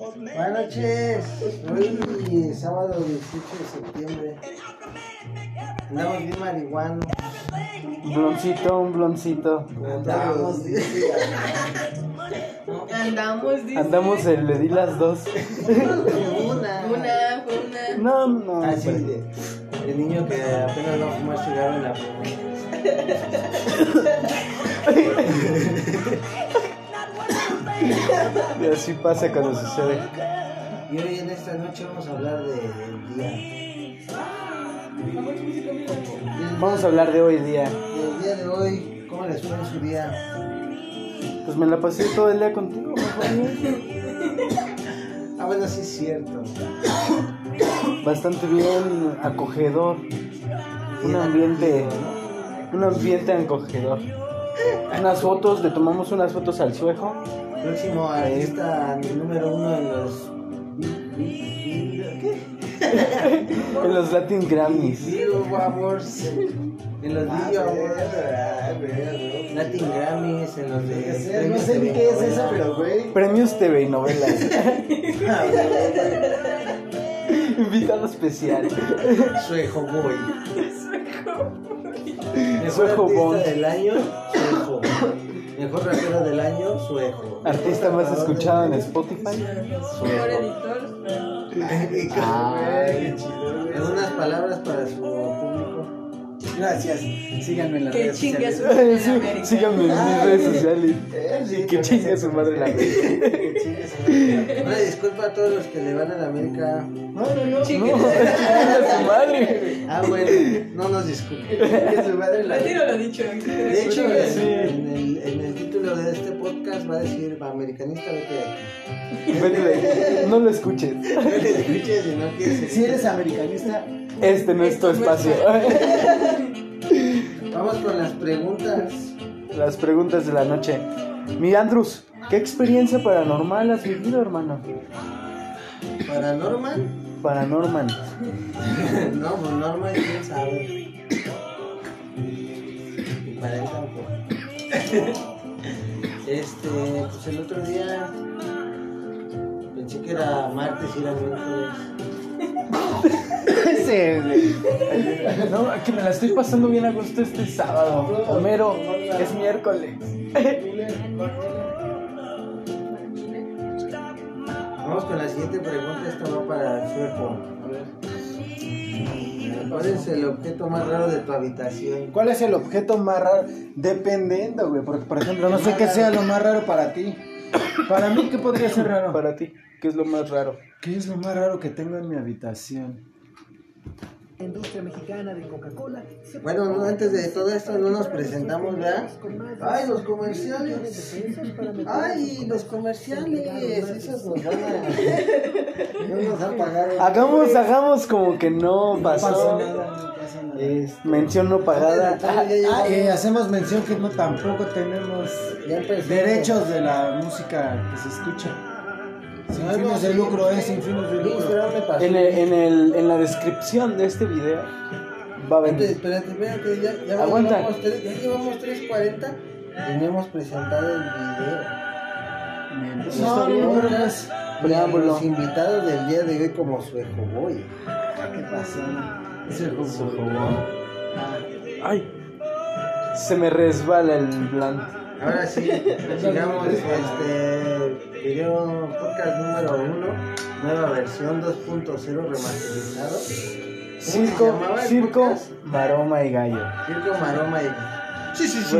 Buenas noches. Hoy sábado 18 de septiembre. Andamos bien marihuanos. Un bloncito, un bloncito. Andamos, dice. Andamos, dice. Andamos, eh, le di las dos. Una. Una, una. No, no. Ah, sí, hombre. de, de niño que apenas va a fumar cigarro en la Y así pasa cuando sucede. Y hoy en esta noche vamos a hablar de- del día. Vamos a hablar de hoy día. Del día de hoy, ¿cómo les fue en su día? Pues me la pasé todo el día contigo. Ah, bueno, sí es cierto. Bastante bien acogedor. Un Bien ambiente, un ambiente acogedor. Unas fotos, le tomamos unas fotos al suejo. Próximo artista número uno en los. ¿Qué? En los Latin Grammys. Video Awards. En los Video Awards. Latin Grammys, en los de. No sé ni qué es eso, pero güey. Premios TV y novelas. Invitado especial. Suejo Boy. Suejo artista Bond. del año, Suejo. Mejor rapero del año, Suejo. Artista más escuchado en Spotify. Mejor editor. Ay. Algunas palabras para su público. Gracias. Síganme en las Que redes chingue sociales. su madre Sí, América. síganme en mis redes sociales. Y que chingue su madre la Una disculpa a todos los que le van a la América. No, no, no. No, chingue su madre. Ah, bueno, no nos disculpen. Que su madre la- Retiro lo dicho. De hecho, Sí. en, el, en el título de este podcast va a decir americanista, vete de aquí. Vete de ahí. No lo escuches. No le escuches si no quieres. Si eres americanista, Este no es tu espacio. Vamos con las preguntas. Las preguntas de la noche. Mi Andrus, ¿qué experiencia paranormal has vivido, hermano? Para Norman, Paranormal. no, pues Norman, quién sabe. Y para él tampoco. Este, pues el otro día pensé que era martes y era miércoles. No, que me la estoy pasando bien a gusto este sábado. Homero, es miércoles. Vamos con la siguiente pregunta, esta va para el sueco. ¿Cuál es el objeto más raro de tu habitación? ¿cuál es el objeto más raro? Dependiendo, güey. Porque, por ejemplo, no sé qué sea lo más raro para ti. Para mí, ¿qué podría ser raro? Para ti, ¿qué es lo más raro? ¿Qué es lo más raro que tengo en mi habitación? industria mexicana de Coca-Cola. Bueno, no, antes de todo esto no nos presentamos, ¿verdad? Ay, los comerciales. Ay, los comerciales. Esos nos van a... No nos han pagado. Hagamos, hagamos como que no pasó. pasa nada, no pasa nada. Este, Mención no pagada. Ah, llevamos- eh, hacemos mención que no tampoco tenemos derechos de la música que se escucha. Sin Algo fines de lucro, ¿eh? Sin fines de lucro. En, el, en, el, en la descripción de este video va a Espérate, venir. espérate, espérate, ya, ya Aguanta. llevamos ya llevamos 3.40 y no hemos presentado el video. Pues No, no, no. Preámbulo. Los invitados del día de hoy como su boy. ¿qué pasó? Es el Su jugo. jugo. Ay, se me resbala el blanco. Ahora sí, sigamos este video podcast número 1, nueva versión 2.0 remasterizado. ¿Cómo se Circo, circo, maroma y gallo. Circo, maroma y... Sí, sí,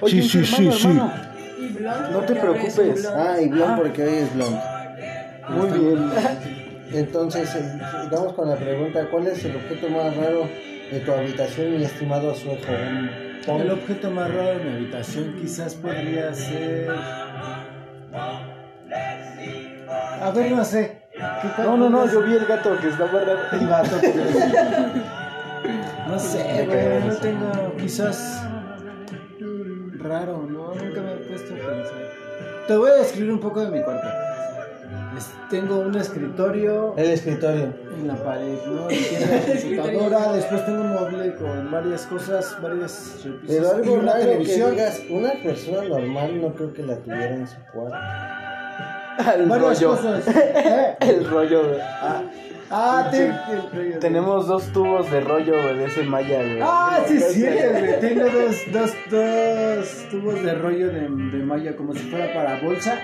Oye, sí, sí, sí. hermano. Y blond, No te preocupes. Ah, y blond Ah. porque hoy es blond. Muy bien. Entonces, eh, vamos con la pregunta, ¿cuál es el objeto más raro de tu habitación, mi estimado sueco? El objeto más raro de mi habitación quizás podría ser. A ver, no sé. ¿Qué No, no, no, yo vi el gato que está guardado. El gato, No sé, güey, no tengo quizás raro, no, nunca me he puesto a pensar. Te voy a describir un poco de mi cuarto. Tengo un escritorio El escritorio. en la pared, ¿no? Y tiene la computadora, después tengo un mueble con varias cosas, varias repisas Pero y algo una raro televisión. que digas, una persona normal no creo que la tuviera en su cuarto. El varias rollo. cosas. ¿Eh? El rollo, güey. Ah, te- te- Tenemos dos tubos de rollo, güey, de ese malla, güey. Ah, sí, sí, güey. Tengo dos, dos, dos tubos de rollo de, de malla como si fuera para bolsa.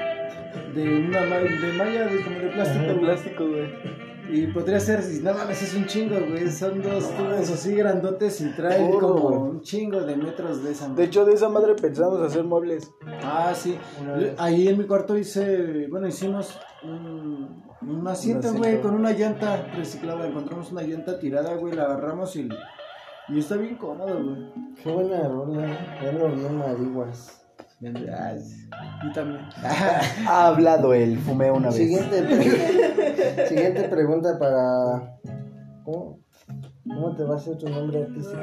De una de malla de, como de plástico. De güey. plástico, güey. Y podría ser, si no mames, es un chingo, güey. Son dos tubos así grandotes y traen Oro, como un chingo de metros de esa De madre. hecho, de esa madre pensamos hacer muebles. Ah, sí. Ahí en mi cuarto hice, bueno, hicimos un, un güey, con una llanta reciclada. Encontramos una llanta tirada, güey, la agarramos y, y está bien cómodo, güey. Qué buena rola. Ya lo bien marihuas. Y también. Ha hablado él, fumé una vez. Siguiente, pre- Siguiente pregunta para. ¿Cómo? ¿Cómo te va a hacer tu nombre artístico?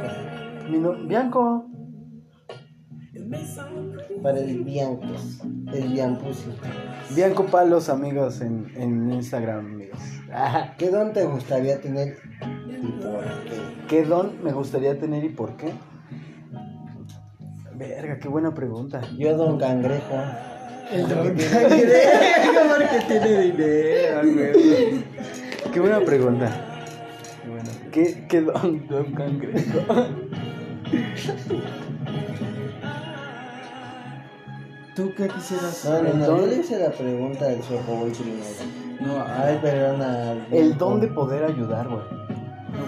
Mi no- Bianco. Para el Biancos. El Biampusi. Bianco Palos, amigos, en, en Instagram, amigos. Ah, ¿Qué don te gustaría tener y por qué? ¿Qué don me gustaría tener y por qué? Verga, qué buena pregunta. Yo, don Cangrejo. El don Cangrejo, porque tiene dinero, güey. Qué buena pregunta. Qué, buena. ¿Qué, qué don, don cangrejo? ¿Tú qué quisieras? No, no, no. Yo le hice la pregunta del primero. No, Ay, perdona. El don de poder ayudar, güey.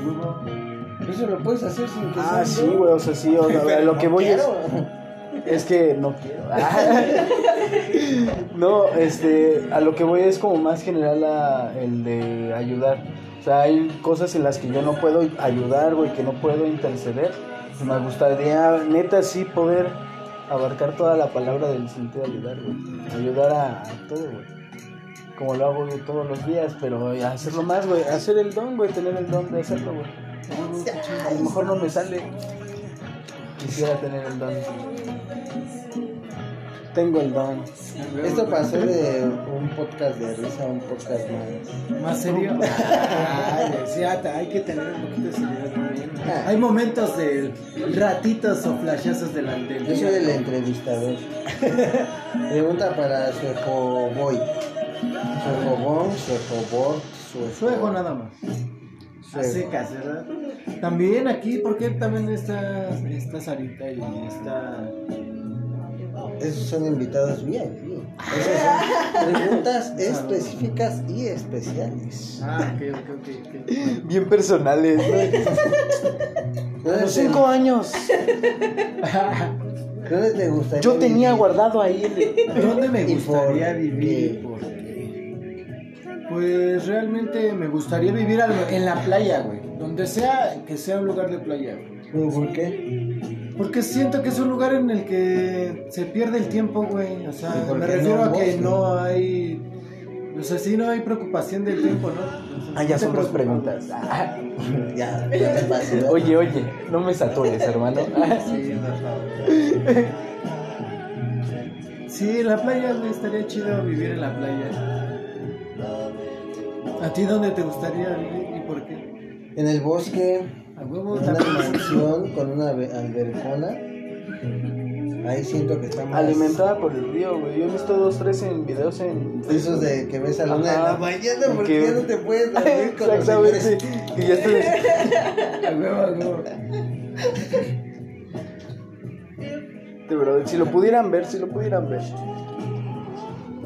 huevo. Eso lo puedes hacer sin que Ah, sí, güey, o sea, sí, o sea, Pero lo que voy es... quiero. Es que no quiero. no, este, a lo que voy es como más general a- el de ayudar. O sea, hay cosas en las que yo no puedo ayudar, güey, que no puedo interceder. Me gustaría, neta, sí poder abarcar toda la palabra del sentido de ayudar, güey. Ayudar a, a todo, güey. Como lo hago yo todos los días, pero hacerlo más, güey. Hacer el don, güey, tener el don de hacerlo, güey. A lo mejor no me sale. Quisiera tener el don. Tengo el don. Esto pasó de un podcast de risa a un podcast más. ¿Más serio? Ay, sí, hay que tener un poquito de seriedad también. Hay momentos de ratitos o flashazos delante del Yo soy el entrevistador. Pregunta para su boy. Su ejobón, su ejobor, su Fuego nada más. A secas, ¿verdad? También aquí, porque también está, está Sarita y está... Esos son invitados VIP. Esas son preguntas específicas y especiales. Ah, ok, ok. Bien personales, ¿no? A ¿Dónde los cinco años. dónde te gustaría Yo tenía vivir? guardado ahí el... ¿Dónde me ¿Y gustaría vivir? Pues realmente me gustaría vivir al- en la playa, güey. Donde sea, que sea un lugar de playa, güey. ¿Por qué? Porque siento que es un lugar en el que se pierde el tiempo, güey. O sea, ¿Y por me refiero no a que no hay. O sea, sí, no hay preocupación del tiempo, ¿no? O sea, Ah, ya son dos preguntas. Ah. Ya, ya te. Oye, oye, no me satures, hermano. Sí, por favor. Sí, en la playa, güey. Estaría chido vivir en la playa. ¿A ti dónde te gustaría vivir y por qué? En el bosque, A huevo en una mansión con una be- albercona. Ahí siento que estamos. Alimentada por el río, güey. Yo he visto dos, tres en videos en Esos de que ves a la una de la mañana porque Que- ya no te puedes dormir con los Exactamente. Que ya estoy... A huevo, a huevo. De verdad, si lo pudieran ver, si lo pudieran ver.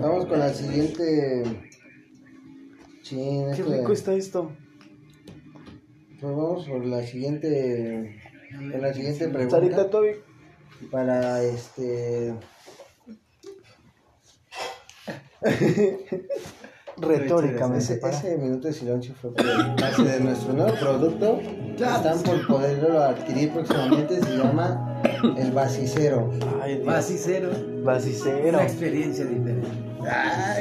Vamos con la siguiente. Chin, Qué esto de- rico está esto. Pues vamos por la siguiente. Con la siguiente Sarita pregunta. Toby. Para este. Retórica, me Ese, minuto de silencio fue por parte de nuestro nuevo producto. Están por poderlo adquirir próximamente. Se llama el Basicero. Ay, Dios. Vasicero. Vasicero. Una experiencia diferente.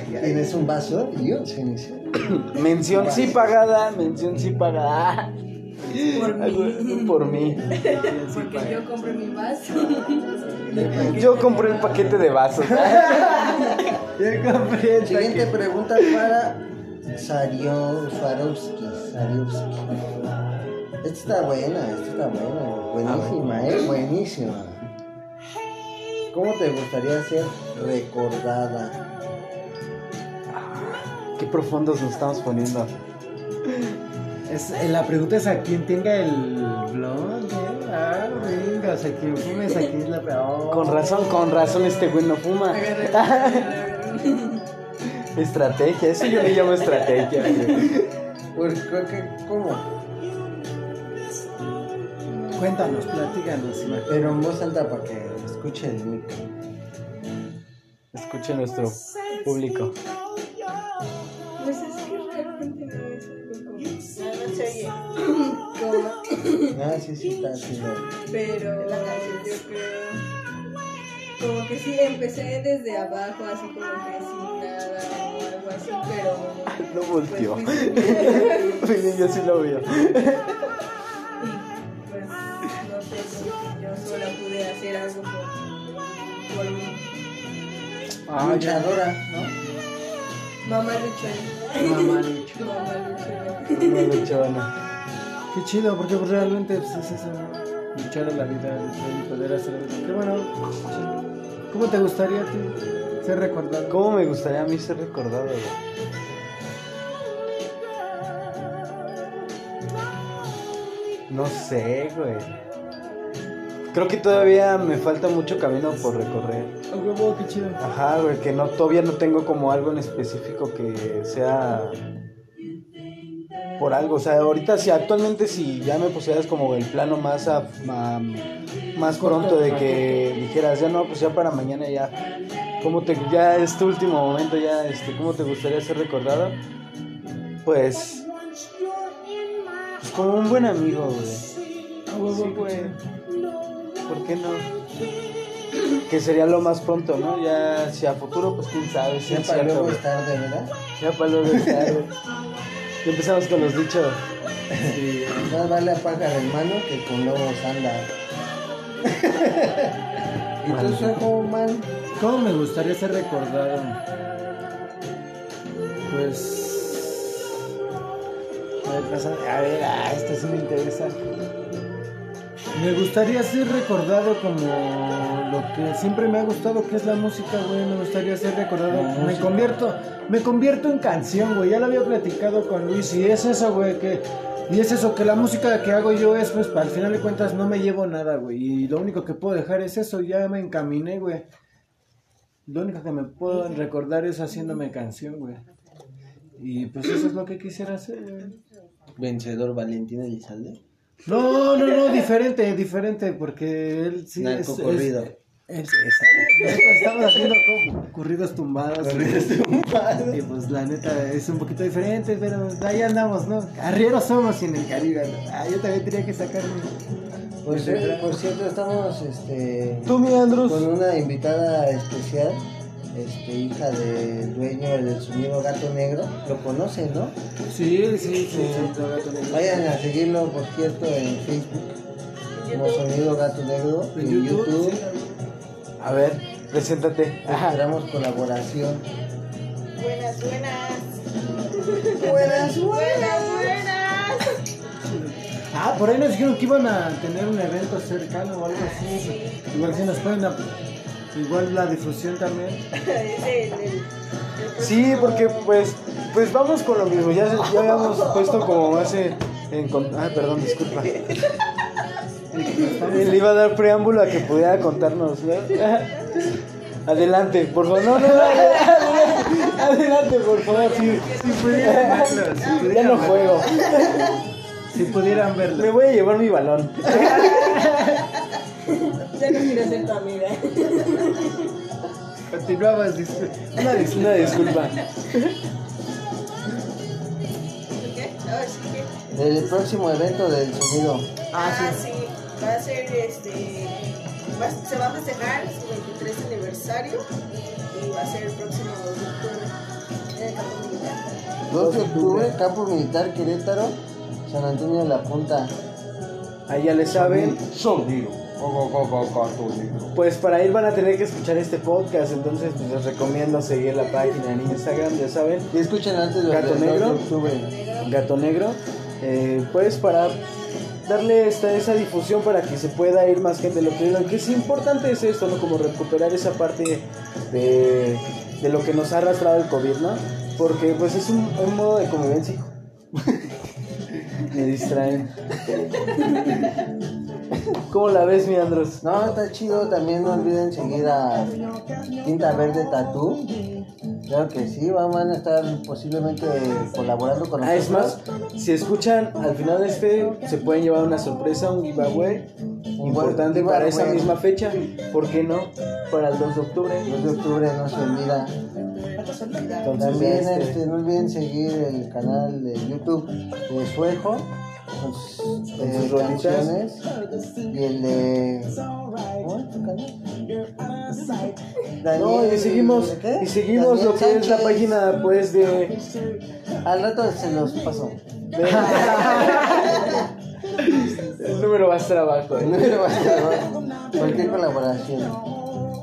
Tienes un vaso y un cenicero. Mención sí pagada, mención sí pagada. Por mí. Por mí. Porque yo compré mi vaso. Yo compré el paquete de vasos. Yo compré el Siguiente pregunta para Sario Swarovski. Swarovski. Esta está buena, esta está buena. Buenísima, eh, buenísima. ¿Cómo te gustaría ser recordada? Qué profundos nos estamos poniendo. Es, eh, la pregunta es a quién tenga el blog, ¿eh? Ah, venga, o sea, quien fumes aquí es la oh. Con razón, con razón este güey no fuma. Estrategia, eso yo le llamo estrategia. Pues creo que, ¿cómo? Cuéntanos, platícanos. Pero en voz alta para que escuche el micro. Escuche nuestro público. No, no se oye. Como- Ah, sí, sí, está chido. Pero yo creo. Como que sí, empecé desde abajo, así como que sin nada o algo así, pero. No Pues, volteó. Sí, yo sí lo veo. Pues yo sola pude hacer algo por, por mí. Ah. Luchadora, ¿no? Mamá luchó. Mamá luchó. Mamá Qué chido, porque pues, realmente pues, es eso, ¿no? Luchar a la vida, luchar y poder hacer algo. Qué bueno. chido. ¿Cómo te gustaría a ti ser recordado? ¿Cómo me gustaría a mí ser recordado, güey? No sé, güey. Creo que todavía me falta mucho camino por recorrer. A huevo, qué chido. Ajá, güey, que no, todavía no tengo como algo en específico que sea por algo. O sea, ahorita si actualmente si ya me pusieras como el plano más a- ma- más pronto de que dijeras, ya no, pues ya para mañana ya. ¿Cómo te, ya es tu último momento, ya, este, ¿cómo te gustaría ser recordado? Pues, pues como un buen amigo, güey. A Sí, güey. chido. ¿Por qué no? Que sería lo más pronto, ¿no? Ya, si a futuro, pues quién sabe. sí Ya para luego es tarde, ¿verdad? Ya para luego es tarde. Empezamos con los dichos. Sí. Más vale a pájaro mano que con lobos anda. ¿Y tú, sueco, man? ¿Cómo me gustaría ser recordado? Pues. A ver, a ver, ah, esto sí me interesa. Me gustaría ser recordado como lo que siempre me ha gustado, que es la música, güey. Me gustaría ser recordado. La Me música. convierto, me convierto en canción, güey. Ya lo había platicado con Luis y es eso, güey, que y es eso que la música que hago yo es, pues, al final de cuentas no me llevo nada, güey. Y lo único que puedo dejar es eso. Ya me encaminé, güey. Lo único que me puedo recordar es haciéndome canción, güey. Y pues eso es lo que quisiera hacer, güey. Vencedor Valentín Elizalde. No, no, no, diferente, diferente, porque él sí es... Narcocorrido. es- es- es- nosotros estamos haciendo como corridos tumbados. Y pues la neta es un poquito diferente, pero ahí andamos, ¿no? Arrieros somos y en el Caribe. ¿no? Ah, yo también tenía que sacar mi... Pues, por cierto, estamos este, Tú, mi Andrus. con una invitada especial, este, hija del dueño del sonido Gato Negro. Lo conocen, ¿no? Sí, sí, sí. gato negro. Vayan a seguirlo, por cierto, en Facebook como Sonido Gato Negro. En En YouTube, YouTube. sí. A ver, preséntate. Ajá. Esperamos colaboración. Buenas, buenas. Buenas, Buenas, buenas. Ah, por ahí nos dijeron que iban a tener un evento cercano o algo así. Igual si nos pueden... Igual la difusión también. Sí, porque pues pues vamos con lo mismo. Ya, ya habíamos puesto como hace en con- Ah, perdón, disculpa. Le iba a dar preámbulo a que pudiera contarnos, ¿no? Adelante, por favor. No, no, no, adelante, adelante, por favor. Sí, Si pudieran verlo, si ya pudieran no verlo. juego. Si pudieran Me verlo. voy a llevar mi balón. Ya no quiero ser tu amiga. Continuabas, dice. Una, dis- una disculpa. ¿Qué? Ah, sí, ¿qué? El próximo evento del sonido. Ah, sí. Va a ser este. va- se va a festejar su 23 aniversario y va a ser el próximo 2 de octubre en el campo militar. 2 de octubre, Campo Militar Querétaro, San Antonio de la Punta. Ahí ya le saben. Sonido. Pues para ir van a tener que escuchar este podcast, entonces pues, les recomiendo seguir la página en Instagram, ya saben. Y escuchen antes del Gato 2 de Negro. Gato Negro, eh, pues para darle esta, esa difusión para que se pueda ir más gente. Lo que, lo que es importante es esto, ¿no? Como recuperar esa parte de, de lo que nos ha arrastrado el COVID, ¿no? Porque pues es un, un modo de convivencia. Me distraen. ¿Cómo la ves, mi Andros? No, está chido. También no olviden seguir a Tinta Verde Tatú. Claro que sí, van a estar posiblemente colaborando con Ah, es más, nosotros. si escuchan al final de este, se pueden llevar una sorpresa, un giveaway importante giveaway. para esa misma fecha. ¿Por qué no? Para el 2 de octubre. 2 de octubre no se olvida. Entonces, También este, este, no olviden seguir el canal de YouTube de Suejo sus, Con eh, sus rolitas. y el. No, y seguimos, y seguimos lo que es la página pues de, Al rato se los paso. el número va a estar abajo. ¿eh? El número va a estar abajo. Cualquier colaboración.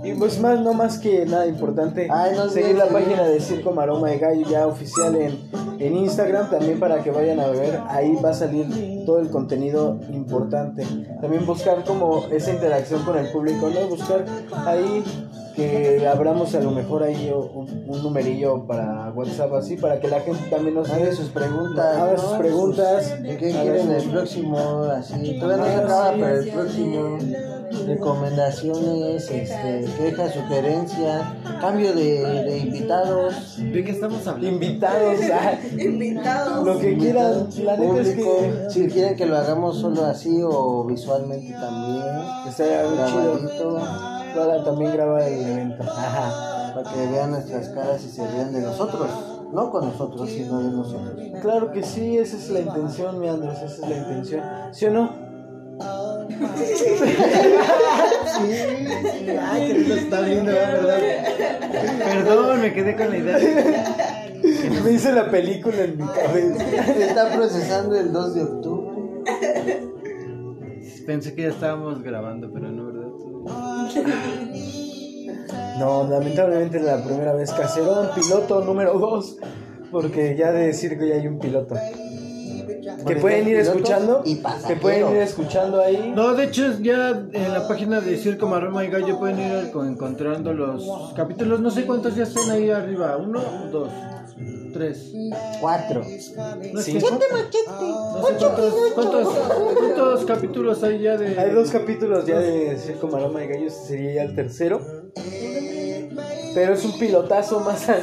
Y pues más, no más que nada importante, Ay, no seguir la página de Circo Maroma de Gallo ya oficial en, en Instagram, también para que vayan a ver, ahí va a salir todo el contenido importante. También buscar como esa interacción con el público, ¿no? Buscar ahí que abramos a lo mejor ahí un, un numerillo para WhatsApp así, para que la gente también nos Hagan sus preguntas. haga ¿no? sus preguntas. ¿De qué haga quieren el próximo? Así, todavía no se Ah, acaba, sí. pero el próximo. Recomendaciones, este, quejas, sugerencias, cambio de, de invitados. ¿De qué estamos hablando? Invitados, ah, Invitados. lo que quieran. La neta es público, que si quieren que lo hagamos solo así o visualmente también, que chido. grabadito, Para también grabar el evento. Ajá. para que vean nuestras caras y se rían de nosotros, no con nosotros, sino de nosotros. Claro que sí, esa es la intención, mi Andros, esa es la intención. ¿Sí o no? Ay, que no lo está viendo, ¿verdad? Perdón, me quedé con la idea. Me hice la película en mi cabeza. Está procesando el 2 de octubre. Pensé que ya estábamos grabando, pero no, ¿verdad? No, lamentablemente es la primera vez caserón, piloto número 2. Porque ya de circo ya hay un piloto. Que pueden ir escuchando. y Que pueden ir escuchando ahí. No, de hecho, ya en la página de Circo Maroma y Gallo pueden ir co- encontrando los capítulos. No sé cuántos ya estén ahí arriba. Uno, dos, tres. Cuatro. No, es Sí. que- no sé cuántos, cuántos, cuántos capítulos hay ya de. Hay dos capítulos ya de Circo Maroma de Gallos, sería ya el tercero. Pero es un pilotazo más al,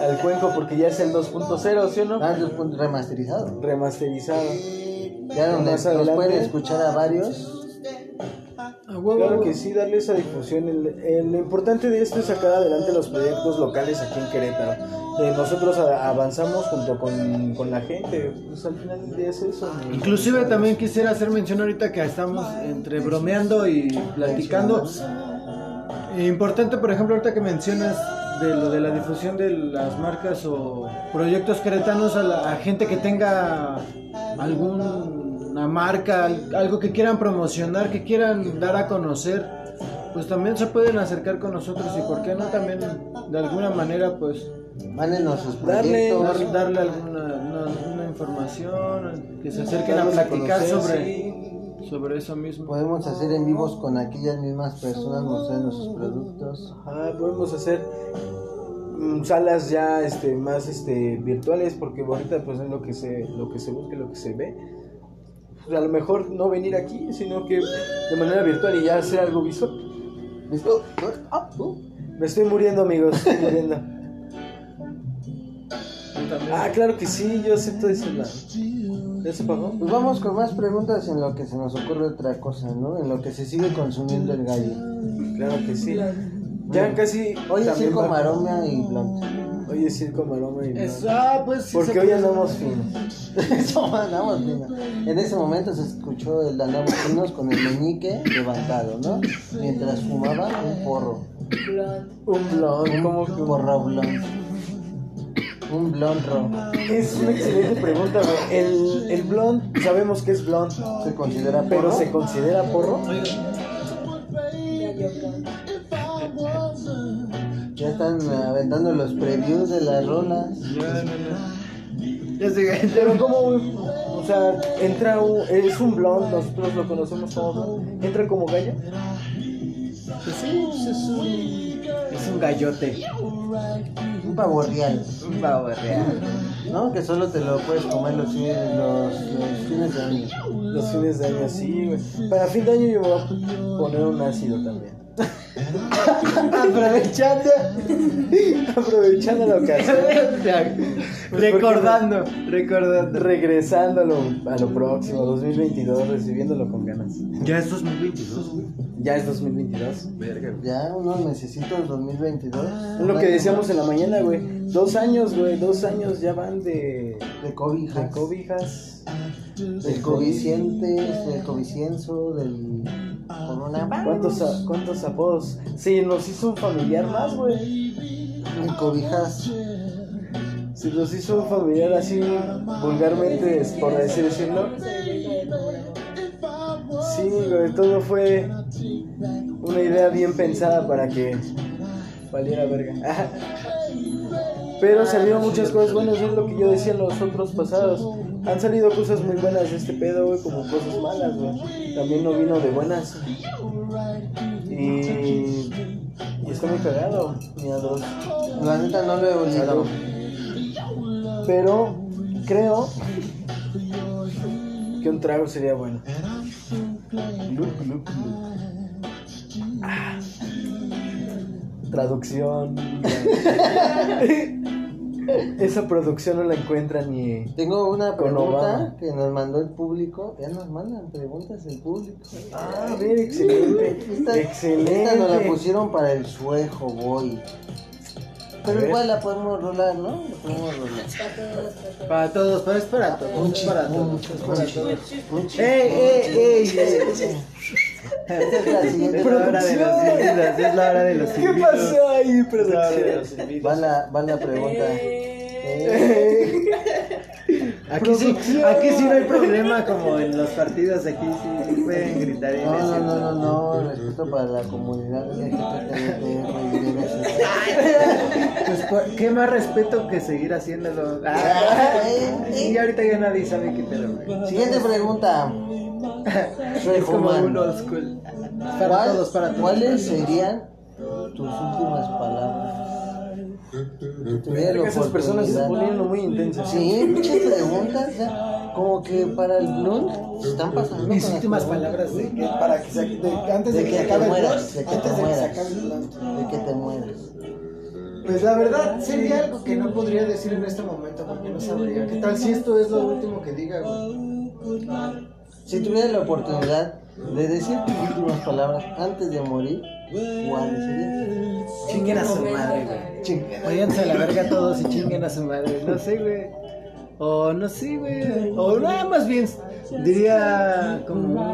al cuenco porque ya es el 2.0, ¿sí o no? Ah, puntos remasterizado. Remasterizado. Ya donde Más nos adelante. pueden escuchar a varios. A huevo. Claro que sí, darle esa difusión. El, el- lo importante de esto es sacar adelante los proyectos locales aquí en Querétaro. Eh, nosotros a- avanzamos junto con, con la gente. Pues al final del día es eso. ¿no? Inclusive también quisiera hacer mención ahorita que estamos entre bromeando y platicando. Eh, Importante, por ejemplo, ahorita que mencionas de lo de la difusión de las marcas o proyectos queretanos a la a gente que tenga alguna marca, al- algo que quieran promocionar, que quieran dar a conocer, pues también se pueden acercar con nosotros y por qué no también de alguna manera pues Mándenos sus Darle- proyectos. dar- darle alguna una, una información, que se acerquen a platicar sobre, sí. Sobre eso mismo. Podemos hacer en vivos con aquellas mismas personas mostrando sus productos. Ah, podemos hacer mm, salas ya este más este virtuales porque ahorita pues es lo que se lo que se busca, lo que se ve. Pues, a lo mejor no venir aquí, sino que de manera virtual y ya hacer algo visual. Ah. Me estoy muriendo, amigos, estoy muriendo. Ah, claro que sí, yo acepto ese lado. ¿Ya se pagó? Pues vamos con más preguntas en lo que se nos ocurre otra cosa, ¿no? En lo que se sigue consumiendo el gallo. Claro que sí. Ya casi. Hoy es circo maroma y blond. Hoy es circo maroma y blond. ah, pues sí Porque hoy andamos finos. Eso andamos bien. En ese momento se escuchó el andamos finos con el meñique levantado, ¿no? Mientras fumaba un porro. Un blond, como que Un porro blond. Un blond ro. Es una excelente pregunta, güey. El, el blond, sabemos que es blond, ¿Se considera pero porro? ¿se considera porro? Ya están aventando los previews de las rolas. No, no, no. Ya sé, Pero como, güey? o sea, entra un, es un blond, nosotros lo conocemos como blond, entra como gallo. Pues sí, pues es un, es un gallote. Un pavo real. Un pavo real. ¿No? Que solo te lo puedes comer los, fines- los, los fines de año. Los fines de año, sí, güey. Para fin de año yo voy a poner un ácido también. Aprovechando. Aprovechando la ocasión. Pues recordando, recordando. Regresando a lo, a lo próximo, 2022, recibiéndolo con ganas. Ya es 2022, güey. Ya es 2022. Verga. Ya unos necesitos 2022. Es lo que decíamos en la mañana, güey. Dos años, güey. Dos años ya van de, De cobijas. de cobijas. Del covicientes, del covicienzo, del. ¿Cuántos, a- ¿Cuántos apodos? Sí, nos hizo un familiar más, güey. El cobijas. Se nos hizo un familiar así, vulgarmente, por así decirlo. Sí, güey, todo fue una idea bien pensada para que valiera verga. Pero salieron muchas cosas buenas, es lo que yo decía en los otros pasados. Han salido cosas muy buenas de este pedo, güey, como cosas malas, güey. También no vino de buenas. Y, y está muy cagado, ni a dos. La neta no lo he olido. Pero creo que un trago sería bueno. Look, look, look. Ah. Traducción. Esa producción no la encuentra ni. Tengo una pregunta que nos mandó el público. Ya nos mandan preguntas el público. Ah, a ver, excelente. Esta, excelente. esta nos la pusieron para el suejo, boy. Pero igual la podemos rolar, ¿no? La podemos rolar. Para todos, pero es para todos. Un es para todos. un para todos. Un ¡Ey, ey, ey! Esta es la siguiente Es la hora de los invitados, es la hora de los ¿Qué pasó ahí, Es la hora de producción? los Va invitados. la, va la pregunta. Aquí sí, aquí sí no hay problema como en los partidos, aquí sí, sí pueden gritar No, no, decir. no, no, no, respeto para la comunidad. Pues, ¿cu- ¿qué más respeto que seguir haciéndolo? Ah, y ahorita ya nadie sabe qué pedo, güey. Siguiente pregunta. Soy Es como un old school. Para ¿Cuál- todos, para todos. ¿Cuáles serían tus últimas palabras? La Esas personas se poniendo muy intensas. Sí, muchas preguntas, ya, como que para el blunt se están pasando. Mis últimas palabras de que para que se, de- antes de, De que, que se te acabe el mueras, blunt, de que te antes de que se mueras. acabe el blunt. De que te mueras. Pues la verdad sería algo que no podría decir en este momento porque no sabría. ¿Qué tal si esto es lo último que diga, güey? Si tuviera la oportunidad de decir tus últimas palabras antes de morir, ¿cuáles serían? Chinguen a su madre, güey. Váyanse a la verga todos y chinguen a su madre. No sé, güey. O no sé, güey. O nada más bien diría como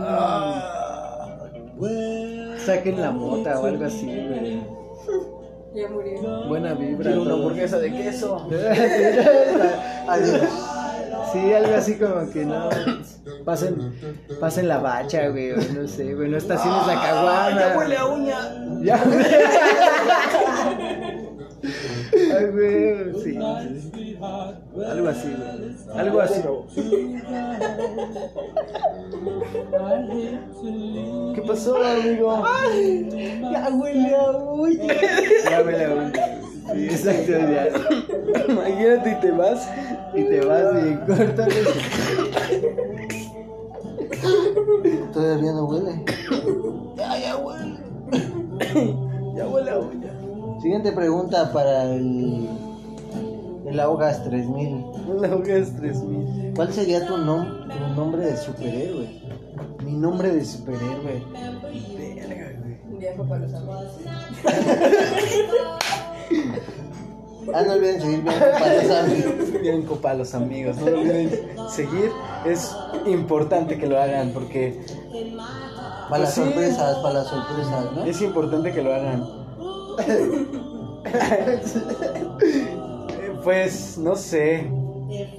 un- Saquen la mota o algo así, güey. Ya murió. Buena vibra. Quiero una hamburguesa de queso. Adiós. Sí, algo así como que no. Pasen, pasen la bacha, güey. o No sé, güey. No estaciones la caguama. Ya huele a uña. Ya. Ay, güey, sí. Algo así, güey. Algo así. ¿Qué pasó, amigo? Ya huele a uña. Ya huele a uña. Sí, exacto, ya. Imagínate y te vas. Y te vas bien corto. Todavía no huele. Ya huele a uña. Siguiente pregunta para el. El Augas 3000. La hamburguesa 3000. ¿Cuál sería tu, nom- tu nombre de superhéroe? Mi nombre de superhéroe. Verga, güey. Un viaje para los amigos. Ah, no olviden seguir bien para los amigos. Bien copa a los amigos. No lo olviden seguir. Es importante que lo hagan porque Para las Pues sí. sorpresas, para las sorpresas, ¿no? es importante que lo hagan. Pues no sé.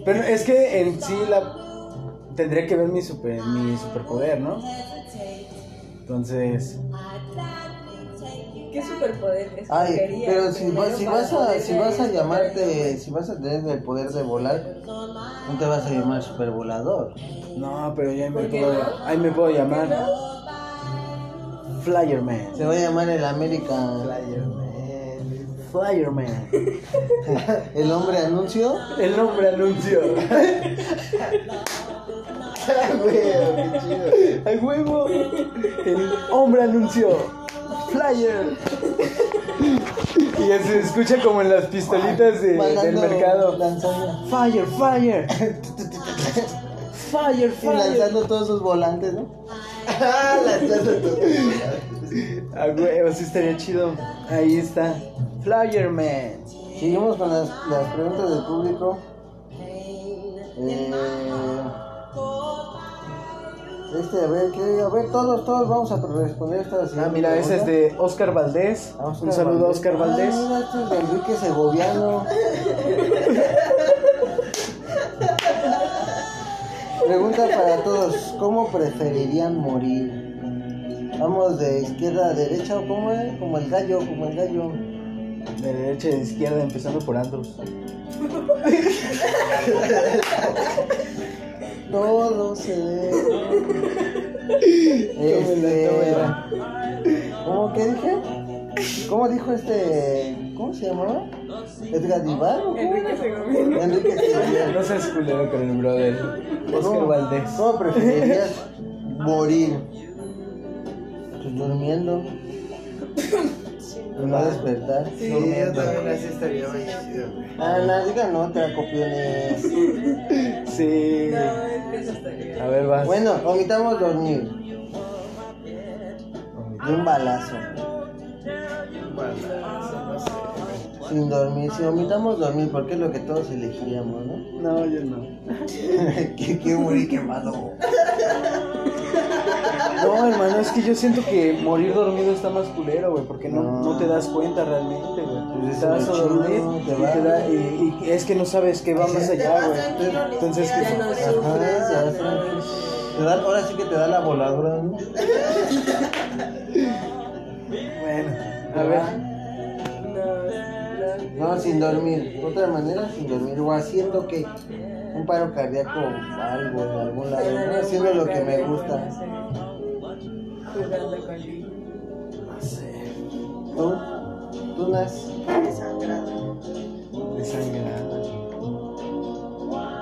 Pero es que en sí la tendría que ver mi super mi superpoder, ¿no? Entonces, ¿Qué superpoder? Es Ay, porquería, pero si, vas- si para vas a, si vas a llamarte, si vas a tener el poder de volar, no te vas a llamar supervolador. no, pero ya me ¿Por qué puedo, no? ahí me puedo llamar Flyerman. Se va a llamar el American. Flyerman. El hombre anunció. El nombre anuncio. Chido. ¡Ay, huevo! El hombre anunció. Flyer. Y ya se escucha como en las pistolitas de- del mercado. Lanzando. Fire, fire. Fire, Y fire. lanzando todos sus volantes, ¿no? lanzando todos sus volantes. A huevo, sí estaría chido. Ahí está. Flyerman. Seguimos con las, las preguntas del público. Eh, este, a ver, ¿qué? a ver, todos, todos vamos a responder esta Ah, mira, ese es de Oscar Valdés. A Oscar Un saludo a Oscar Valdés. Ah, mira, este es de Enrique Segoviano. Pregunta para todos, ¿cómo preferirían morir? Vamos de izquierda a derecha o cómo es? Como el gallo, como el gallo. De derecha a izquierda, empezando por Andros. Todo se ve. Este, ¿Cómo que dije? ¿Cómo dijo este? ¿Cómo se llamaba? ¿Edgar cómo? Enrique Segoviano. Enrique Segoviano. No seas culero con el brother. Oscar ¿Cómo- Valdés. ¿Cómo preferirías morir? Pues durmiendo. Y no despertar. Sí, yo también así estaría muy chido. Ah, no, digan otra, copiones. Sí. No, es que eso estaría. A ver, vas. Bueno, omitamos dormir. De un balazo. Balazo, no sé. Sin dormir. Si omitamos dormir, porque es lo que todos elegiríamos, ¿no? No, yo no. que quiero morir quemado. No, hermano, es que yo siento que morir dormido está más culero, güey, porque no, No. no te das cuenta realmente, güey. Pues te vas a dormir te y, te da- y- y es que no sabes qué va más Te allá, güey. Entonces, siquiera ¿qué- no Ajá, sufres. te das tranquilo. Te da- ahora sí que te da la voladora, ¿no? Bueno, a ver. No, sin dormir. Otra manera, sin dormir. O haciendo que un paro cardíaco o algo en algún lado. ¿no? Haciendo lo que me gusta. Jugando contigo. ¿Tú? ¿Tú? Desangrado. Desangrada.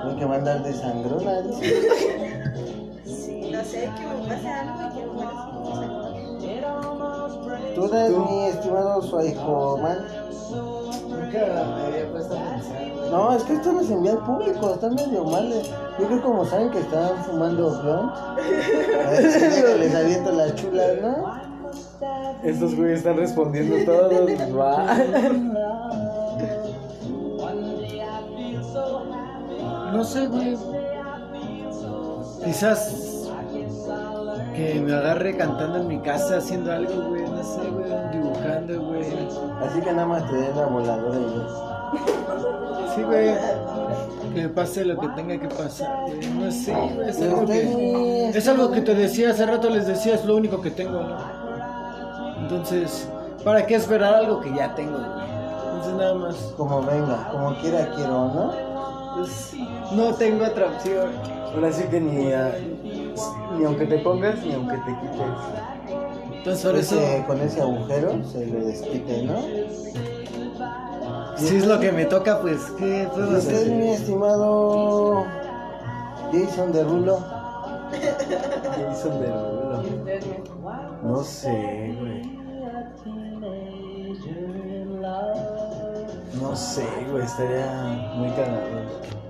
Hay que mandar de sangrona, dice. Sí, no sé, que me pase algo y que me muera. Tú, Nas, mi estimado su hijo, man. Nunca me había puesto a pensar, güey. No, es que esto nos envía al público, están medio mal. eh. Yo creo como saben que están fumando blunt. A ver si llega, les aviento las chulas, ¿no? Estos güeyes están respondiendo todos. Va. No sé, güey. Quizás que me agarre cantando en mi casa haciendo algo, güey. No sé, güey. Dibujando, güey. Así que nada más te den la voladora y. Sí, güey. Que me pase lo que tenga que pasar, güey. No sé, güey. Es algo que, es algo que te decía hace rato, les decía, es lo único que tengo, ¿no? Entonces, ¿para qué esperar algo que ya tengo, güey? Entonces, nada más. Como venga, como quiera quiero, ¿no? Pues, no tengo otra opción. Ahora sí que ni, ah, ni aunque te pongas, ni aunque te quites. Entonces, por eso, Ese- con ese agujero se le desquite, ¿no? si es lo que me toca, pues, ¿qué puedo Y usted, hacer? mi estimado Jason Derulo, Jason Derulo. No sé, güey. No sé, güey, estaría muy cagado.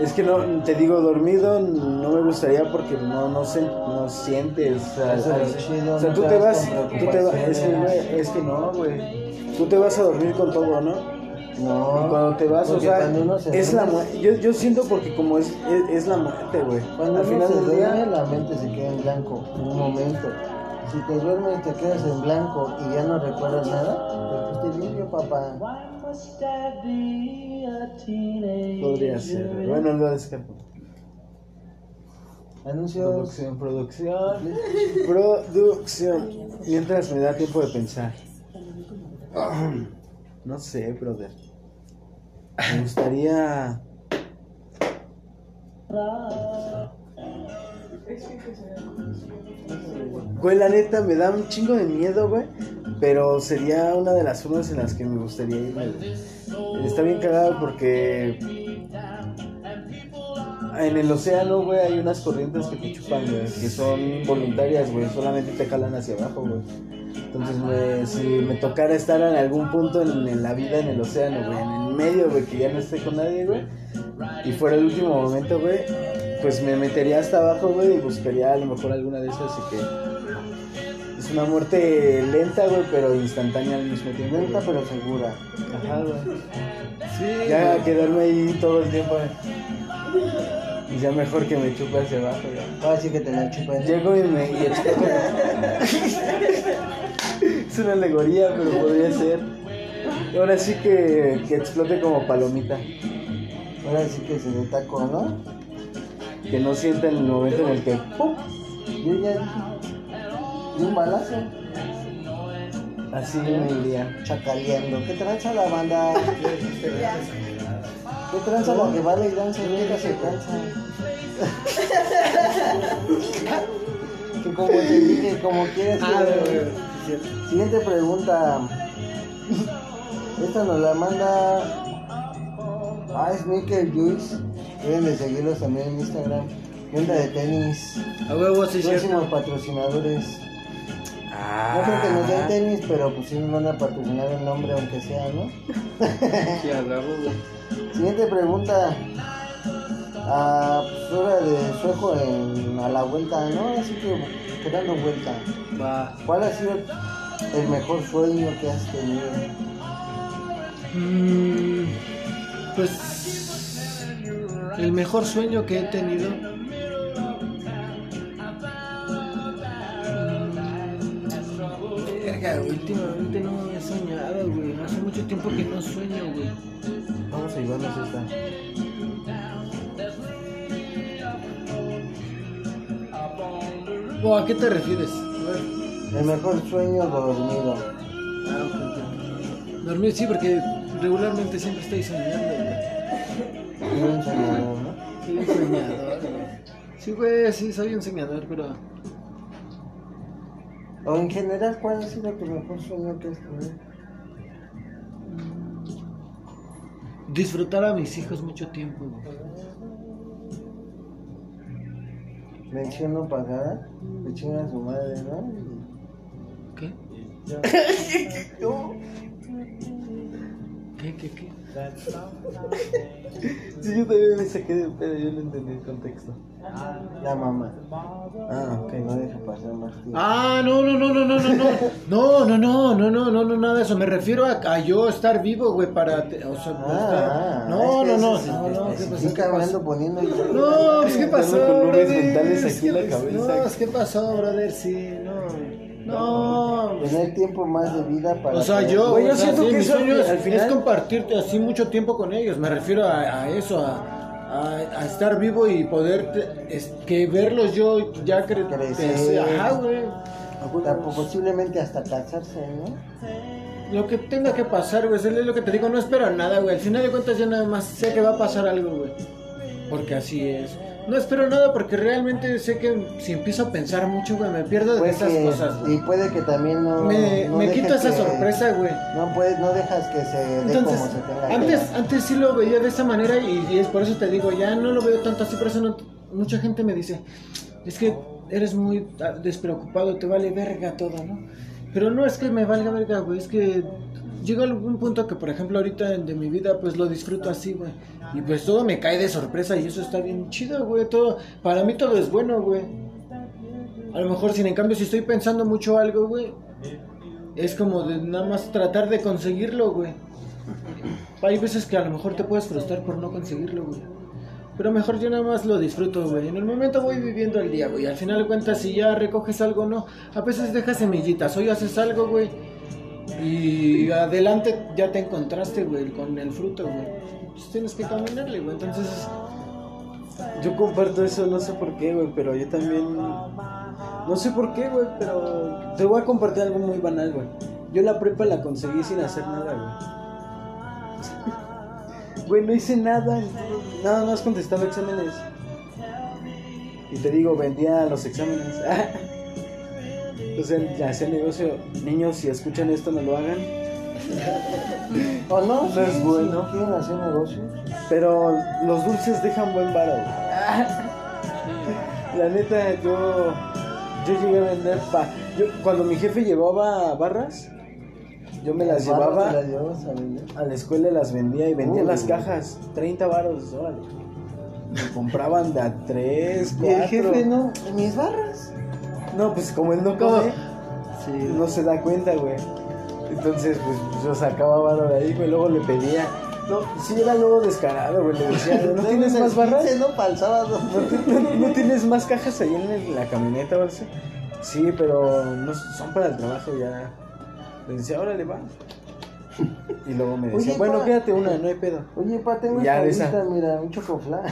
Es que no, te digo, dormido no me gustaría porque no, no, se, no sientes. O sea, Eso es lo al- chido, o sea, no tú te te vas tú te vas, es que, güey, es que no, güey. Tú te vas a dormir con todo, ¿no? no. Y cuando te vas, o sea, se es la duerme- muerte. Yo, yo siento porque como es, es, es la muerte, güey. Cuando Al final del día, la mente se queda en blanco un momento. Si te duermes, te quedas en blanco y ya no recuerdas nada, te fuiste limpio, papá. Podría ser. Bueno, lo descarto. Anuncios. Producción, producción, producción. Mientras me da tiempo de pensar. No sé, brother. Me gustaría. Güey, la neta, me da un chingo de miedo, güey. Pero sería una de las formas en las que me gustaría güey. Está bien cagado porque en el océano, güey, hay unas corrientes que te chupan, güey, que son voluntarias, güey, solamente te jalan hacia abajo, güey. Entonces, güey, si me tocara estar en algún punto en, la vida en el océano, güey, en el medio, güey, que ya no esté con nadie, güey, y fuera el último momento, güey, pues me metería hasta abajo, güey, y buscaría a lo mejor alguna de esas y que una muerte lenta, güey, pero instantánea al mismo tiempo. Lenta pero segura. Ajá, güey. Sí, Ya güey. quedarme ahí todo el tiempo. güey. Y ya mejor que me chupe hacia abajo, güey. Ahora sí que te la chupan. Llego y me y es una alegoría, pero podría ser. Ahora sí que, que explote como palomita. Ahora sí que se le taco, ¿no? Que no sienta en el momento en el que ¡pum! Yo ya dije. Y un balazo. Así me iría. Chacaleando. ¿Qué tranza la banda? ¿Qué tranza la que vale y danza y nunca se cansa? que como te dije, como quieres. Ah, que-. Siguiente pregunta. Esta nos la manda. Ah, es Mikel Juice. Deben de seguirlos también en Instagram. Tienda de tenis. A huevo, sí, Próximos patrocinadores. Ah, No creo que nos den tenis, pero pues sí nos van a patrocinar el nombre, aunque sea, ¿no? Sí, güey. Siguiente pregunta. Ah, pues hora de suejo en, a la vuelta, ¿no? Así que, que dando vuelta. Va. ¿Cuál ha sido el mejor sueño que has tenido? Mm, pues el mejor sueño que he tenido. Verga, güey, últimamente no he soñado, güey. Hace mucho tiempo que no sueño, güey. Vamos a llevarnos esta. ¿O a qué te refieres? El mejor sueño dormido. Ah, ok. Dormir, sí, porque regularmente siempre estoy soñando, güey. Un soñador, ¿no? Un soñador, güey. Sí, güey, sí, soy un soñador, pero. O en general, ¿cuál ha sido tu mejor sueño que has tenido? Disfrutar a mis hijos mucho tiempo, güey. Mención no pagada. Le chingan a su madre, ¿no? ¿Qué? ¿Qué, qué, qué? Sí, yo también me saqué de pedo, yo no entendí el contexto. La mamá. Ah, ok, no deja pasar más tiempo. Ah, no, no, no, no, no, no, no. No, no, no, no, no, no, no, nada de eso. Me refiero a, a yo estar vivo, güey, para. Te, o sea, ah, no, es no, no, no, no. ¿Qué pasó? ¿Qué pasó? No, pues qué pasó, brother. No, es que pasó, brother, sí, no. No. Tener tiempo más de vida para. O sea, yo. Güey, yo siento sí, que eso al final... es compartirte así mucho tiempo con ellos. Me refiero a, a eso, a a- a estar vivo y poder te- es- que verlos yo ya cre Crecer. Ajá, güey. Hasta posiblemente hasta casarse, ¿no? Lo que tenga que pasar, güey, es lo que te digo, no espero nada, güey. Al final de cuentas yo nada más sé que va a pasar algo, güey. Porque así es. No espero nada porque realmente sé que si empiezo a pensar mucho, güey, me pierdo de Puede esas que- cosas, güey. y puede que también no. Me, no me dejes quito esa que- sorpresa, güey. No puedes, no dejas que se dé Entonces, como se tenga que antes, dar. antes sí lo veía de esa manera y, y es por eso te digo, ya no lo veo tanto así, por eso no- mucha gente me dice, es que eres muy ah, despreocupado, te vale verga todo, ¿no? Pero no es que me valga verga, güey, es que llega algún punto que, por ejemplo, ahorita de mi vida, pues lo disfruto así, güey. Y pues todo me cae de sorpresa y eso está bien chido, güey, todo, para mí todo es bueno, güey. A lo mejor, sin en cambio, si estoy pensando mucho algo, güey, es como de nada más tratar de conseguirlo, güey. Hay veces que a lo mejor te puedes frustrar por no conseguirlo, güey. Pero mejor yo nada más lo disfruto, güey. En el momento voy viviendo el día, güey. Al final de cuentas, si ya recoges algo o no, a veces dejas semillitas. Hoy haces algo, güey. Y adelante ya te encontraste, güey, con el fruto, güey. Pues tienes que caminarle, güey. Entonces, Yo comparto eso, no sé por qué, güey, pero yo también. No sé por qué, güey, pero. Te voy a compartir algo muy banal, güey. Yo la prepa la conseguí sin hacer nada, güey. Güey, no hice nada, nada más contestaba exámenes. Y te digo, vendía los exámenes. O sea, hacer negocio. Niños, si escuchan esto, no lo hagan. ¿O no? No es bueno. Si quieren hacer negocio. Pero los dulces dejan buen varo. La neta, yo, yo llegué a vender pa. Yo, cuando mi jefe llevaba barras, yo me las llevaba las a la escuela y las vendía y vendía Uy. las cajas. 30 varos, órale. Me compraban de a 3, Y el 4. jefe, no, mis barras. No, pues como él no come, Sí. no se da cuenta, güey. Entonces, pues yo sacaba varo de ahí, güey, luego le pedía. No, sí era luego descarado, güey. Le decía, ¿no tienes más barras? no para el sábado. ¿No, no tienes más cajas ahí en la camioneta o algo así? Sí, pero no son para el trabajo ya. Le decía, órale, va. Y luego me decía, Oye, bueno, pa. quédate una, no hay pedo. Oye, pa, tengo esta lista, mira, un chocoflá.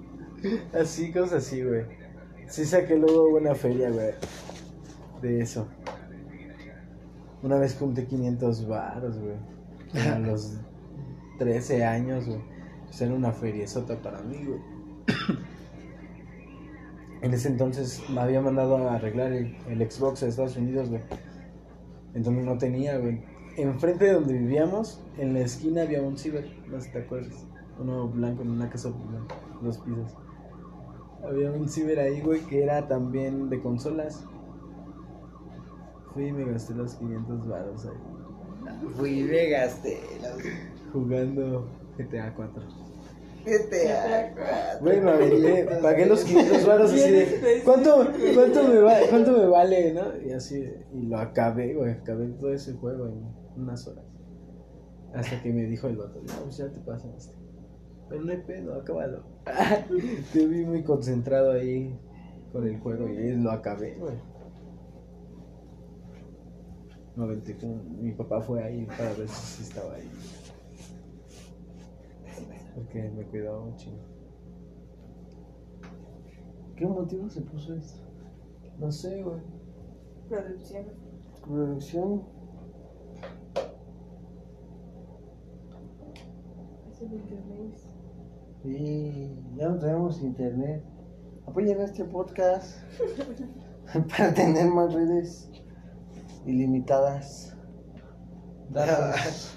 Así, cosas así, güey. Sí saqué luego buena feria, güey. De eso. Una vez junté 500 baros, güey. A los 13 años, güey. Pues era una feria sota para mí, güey. En ese entonces me había mandado a arreglar el, el Xbox de Estados Unidos, güey. Entonces no tenía, güey. Enfrente de donde vivíamos, en la esquina había un ciber, no sé si te acuerdas. Uno blanco en una casa blanca, dos pisos. Había un ciber ahí, güey, que era también de consolas. Fui y me gasté los 500 baros ahí. Fui me gasté. Jugando GTA 4. ¿Qué te hago? Güey, me aventé, pagué los 500 baros así de, ¿cuánto, cuánto, me va, ¿cuánto me vale, no? Y así, y lo acabé, güey, acabé todo ese juego en unas horas. Hasta que me dijo el vato, no, pues ya te pasaste. Pero no hay pedo, acábalo. Te vi muy concentrado ahí con el juego y lo acabé, güey. Me aventé con, mi papá fue ahí para ver si estaba ahí. Porque me cuidaba un chingo. ¿Qué motivo se puso esto? No sé, güey. Producción. Producción. Ese es el Y ya no tenemos internet. Apoyen este podcast para tener más redes ilimitadas. Datos.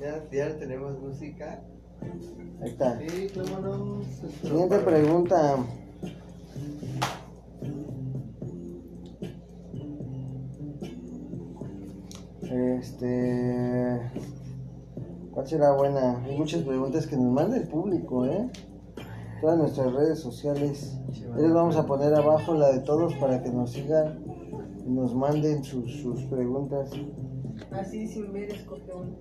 Ya, ya tenemos música. Ahí está. Sí. Siguiente pregunta. Este. ¿Cuál será buena? Hay muchas preguntas que nos manda el público, ¿eh? Todas nuestras redes sociales. Les vamos a poner abajo la de todos para que nos sigan y nos manden sus, sus preguntas. Así sin ver, escoge uno.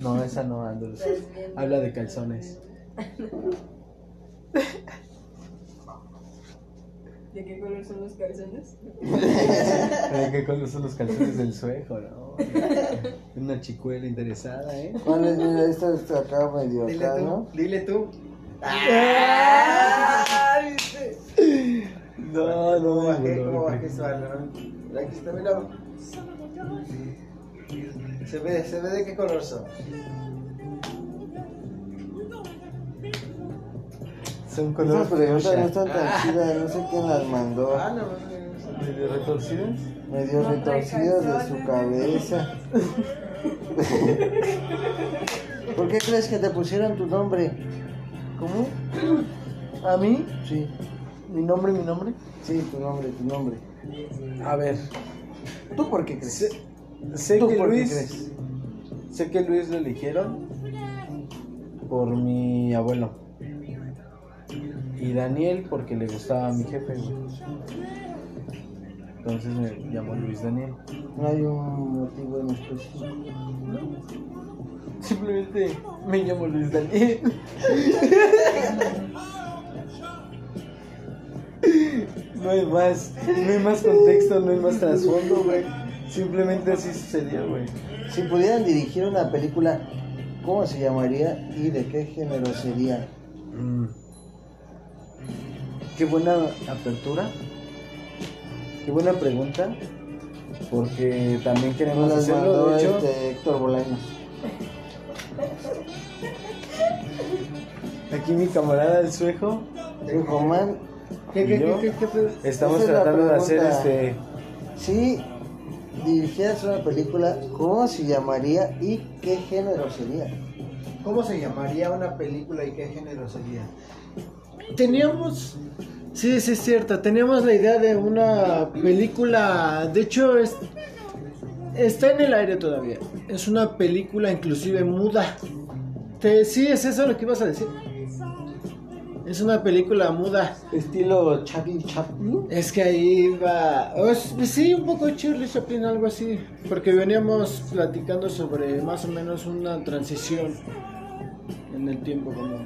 No, esa no, Andrés. Habla de calzones. ¿De qué color son los calzones? ¿De qué color son los calzones del suejo, no? Una chicuela interesada, ¿eh? ¿Cuál es? Mira, esta está acá medio Dile acá, tú, ¿no? dile tú. No, no, ¿Cómo bajé? no, ¿Cómo no. bajé su? Aquí está, mira. Se ve, se ve de qué color son. Son colores Estas preguntas no están tan chidas, no sé quién las mandó. Ah, no, no, no. medio retorcidas. medio No trae retorcidos de su cabeza. ¿Por qué crees que te pusieron tu nombre? ¿Cómo? ¿A mí? Sí, ¿Mi nombre, mi nombre? sí, tu nombre, tu nombre. A ver, ¿Tú por qué crees? sé, sé ¿Tú que por qué Luis... crees? Sé que Luis lo eligieron por mi abuelo. Y Daniel porque le gustaba a mi jefe, güey. Entonces me llamó Luis Daniel. No hay un motivo en específico. Simplemente me llamo Luis Daniel. No hay más, no hay más contexto, no hay más trasfondo, güey. Simplemente así sucedió, güey. Si pudieran dirigir una película, ¿cómo se llamaría y de qué género sería? Mm. Qué buena apertura. Qué buena pregunta. Porque también Nos queremos las hacerlo. De hecho, este Héctor Bolaños. Aquí mi camarada el suejo Soy Román. ¿Qué, ¿Y qué, yo? qué, qué, qué pedo? estamos tratando de hacer este Si dirigieras una película, ¿cómo se llamaría y qué género sería? ¿Cómo se llamaría una película y qué género sería? Teníamos. Sí, sí, es cierto. Teníamos la idea de una película. De hecho, es, está en el aire todavía. Es una película, inclusive muda. Te- sí, es eso lo que ibas a decir. Es una película muda. Estilo Charlie Chaplin. Es que ahí va. o es- sí, un poco Charlie Chaplin, algo así. Porque veníamos platicando sobre más o menos una transición en el tiempo, como.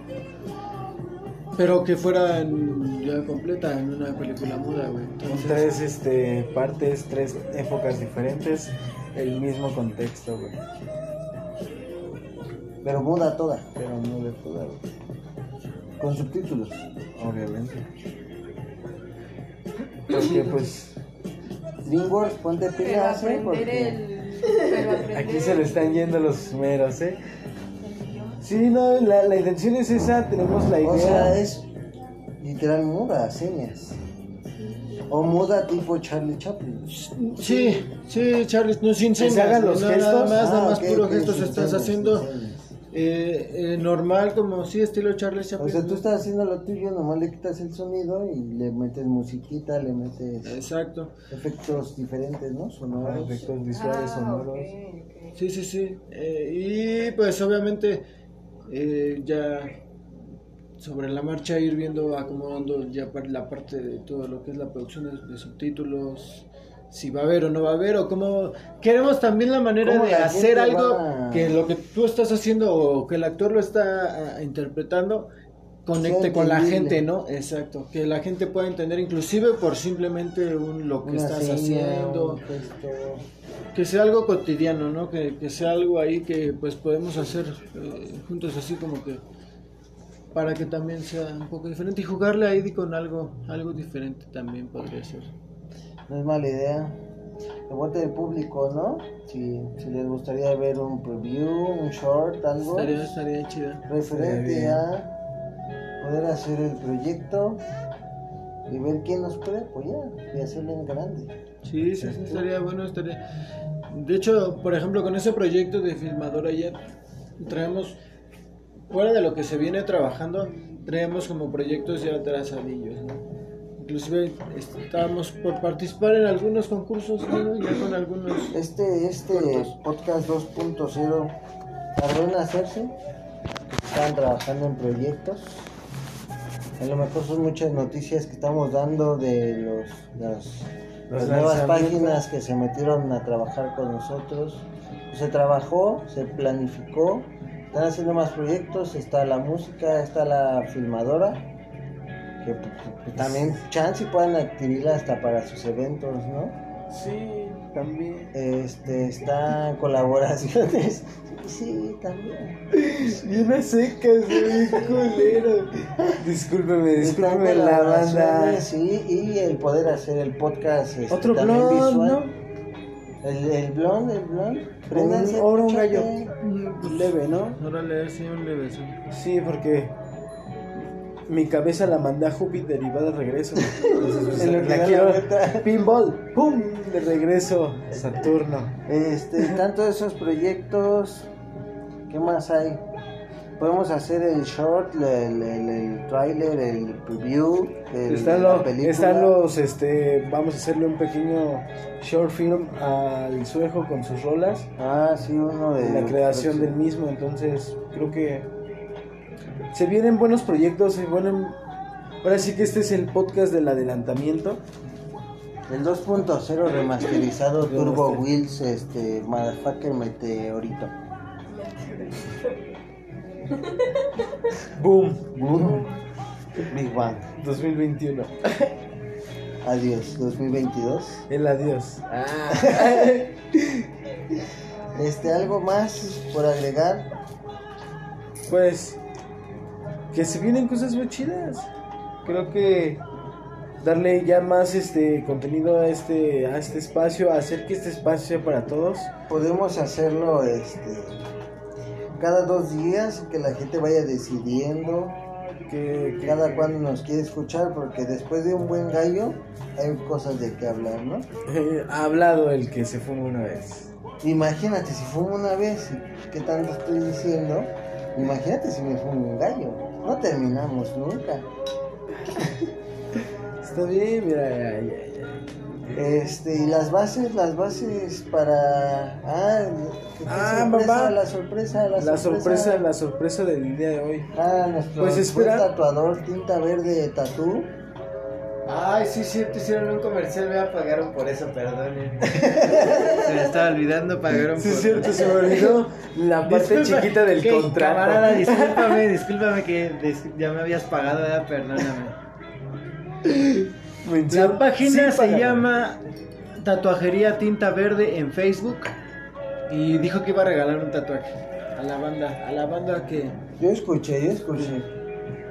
Pero que fuera en- ya completa en una película muda, güey. con Entonces, tres este partes, tres épocas diferentes, el mismo contexto, güey. Pero muda toda, Pero no de toda, güey. con subtítulos. obviamente. Porque pues DreamWorks, ponte pilas, aprender Porque el. Aquí se le están yendo los meros, ¿eh? Sí, no, la, la intención es esa, tenemos la idea. O sea, es literal muda, señas. O muda tipo Charlie Chaplin. Sí, sí, Charlie, no sin se señas, hagan los no, Nada gestos. más, nada Ah, más ok, puro ok, gestos estás señas, haciendo. eh, eh, normal, como sí, estilo Charlie O Chaplin. sea, tú estás haciendo lo tuyo, nomás le quitas el sonido y le metes musiquita, le metes Exacto. efectos diferentes, ¿no? Ah, Sonoros. efectos visuales, Ah, sonoros. ok, ok. Sí, sí, sí. Eh, y pues obviamente eh, ya sobre la marcha ir viendo, acomodando ya la parte de todo lo que es la producción de, de subtítulos, si va a haber o no va a haber, o cómo queremos también la manera ¿Cómo de la hacer algo a- que lo que tú estás haciendo o que el actor lo está ah, interpretando conecte con la gente, ¿no? Exacto, que la gente pueda entender inclusive por simplemente un, lo que Una estás seña, haciendo que sea algo cotidiano, ¿no? Que, que sea algo ahí que pues podemos hacer eh, juntos así como que para que también sea un poco diferente y jugarle ahí con algo algo diferente también podría ser. No es mala idea. Que vote el público, ¿no? Si, si les gustaría ver un preview, un short, algo Estaría, estaría chida. referente a poder hacer el proyecto y ver quién nos puede apoyar y hacerlo en grande. Sí, sí, sí, estaría bueno, estaría. De hecho, por ejemplo, con ese proyecto de filmadora ya traemos fuera de lo que se viene trabajando, traemos como proyectos ya trazadillos, ¿no? Inclusive estábamos por participar en algunos concursos, ¿no? ya con algunos Este, este Cortos. podcast 2.0 tardó en hacerse. Están trabajando en proyectos. A lo mejor son muchas noticias que estamos dando de los, las, Los las nuevas páginas que se metieron a trabajar con nosotros. Se trabajó, se planificó, están haciendo más proyectos, está la música, está la filmadora, que pues, pues, también chance puedan adquirirla hasta para sus eventos, ¿no? Sí, también. Este, están colaboraciones. Sí, también. Bien secas, güey, culero. Discúlpeme, discúlpeme la banda. Sí, y el poder hacer el podcast. este, Otro visual. ¿no? El, el blond, el blond. Un, ahora un escúchate. gallo. Leve, ¿no? Órale, sí, un leve, sí. Sí, porque mi cabeza la mandé a Júpiter y va de regreso. Entonces, En lo que la da quiero. Pinball, ¡pum! De regreso, Saturno. Este, están todos esos proyectos. ¿Qué más hay? Podemos hacer el short, el, el, el trailer, el preview. El, Están, la los, película. están los, este, vamos a hacerle un pequeño short film al suejo con sus rolas. Ah, sí, uno de. la creación del mismo, entonces creo que se vienen buenos proyectos, se vienen... Ahora sí que este es el podcast del adelantamiento. El 2.0 remasterizado Turbo. Wheels, este, Motherfucker Meteorito. Boom, Boom. Big Bang. 2021. Adiós, 2022. El adiós. Este, algo más por agregar. Pues que se vienen cosas muy chidas. Creo que darle ya más este contenido a este a este espacio, hacer que este espacio sea para todos. Podemos hacerlo este cada dos días, que la gente vaya decidiendo Que, que- cada cuando nos quiere escuchar, porque después de un buen gallo hay cosas de qué hablar, ¿no? Eh, ha hablado el que se fuma una vez. Imagínate si fumo una vez, ¿qué tanto estoy diciendo? Imagínate si me fumo un gallo. No terminamos nunca. Está bien, mira, ya, ya, ya. Este, y las bases, las bases para. Ah, ¿qué- qué Ah, sorpresa, papá. la sorpresa, la, La sorpresa, la sorpresa del día de hoy. Ah, nuestro Pues espera. tatuador, tinta verde, tatú. Ay, sí, sí, te hicieron un comercial, me pagaron por eso, perdonen. Se me estaba olvidando, pagaron Sí, por es cierto, se me olvidó la parte Disculpa, chiquita del que, contrato. Camarada, discúlpame, discúlpame que dis- ya me habías pagado, perdóname. Mención- La página Sí, se llama Tatuajería Tinta Verde en Facebook y dijo que iba a regalar un tatuaje a la banda, a la banda que... Yo escuché, yo escuché.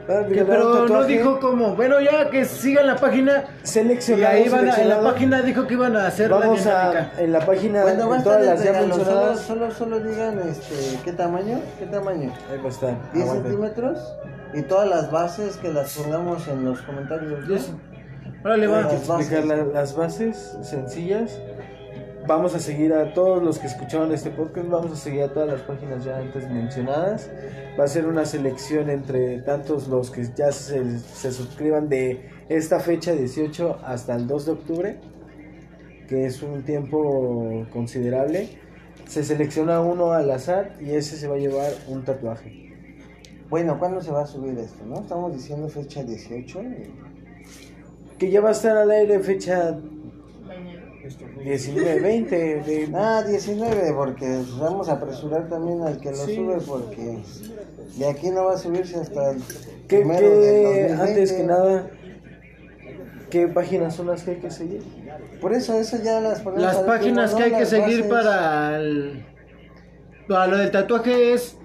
Pero no dijo cómo. Bueno, ya que sigan la página y Seleccionado, ahí van a, en la página dijo que iban a hacer Vamos la a, dinámica. en la página, Bueno, va a en todas las ya solo, mencionadas. solo, solo digan este, ¿qué tamaño? ¿Qué tamaño? Ahí va a estar. 10 aguante. centímetros y todas las bases que las pongamos en los comentarios. ¿no? Eso. Órale, va. Las explicar bases. la- las bases sencillas. Vamos a seguir a todos los que escucharon este podcast, vamos a seguir a todas las páginas ya antes mencionadas. Va a ser una selección entre tantos los que ya se, se suscriban de esta fecha 18 hasta el 2 de octubre, que es un tiempo considerable. Se selecciona uno al azar y ese se va a llevar un tatuaje. Bueno, ¿cuándo se va a subir esto? ¿No? Estamos diciendo fecha 18. Que ya va a estar al aire fecha. 19, 20 de, Ah, 19, porque vamos a apresurar también al que lo Sí. sube, porque de aquí no va a subirse hasta el ¿Qué, primero qué- del 2020. antes que nada, qué páginas son las que hay que seguir? Por eso, eso ya las ponemos Las páginas último, que ¿no? hay que seguir bases. para el... Para lo del tatuaje es...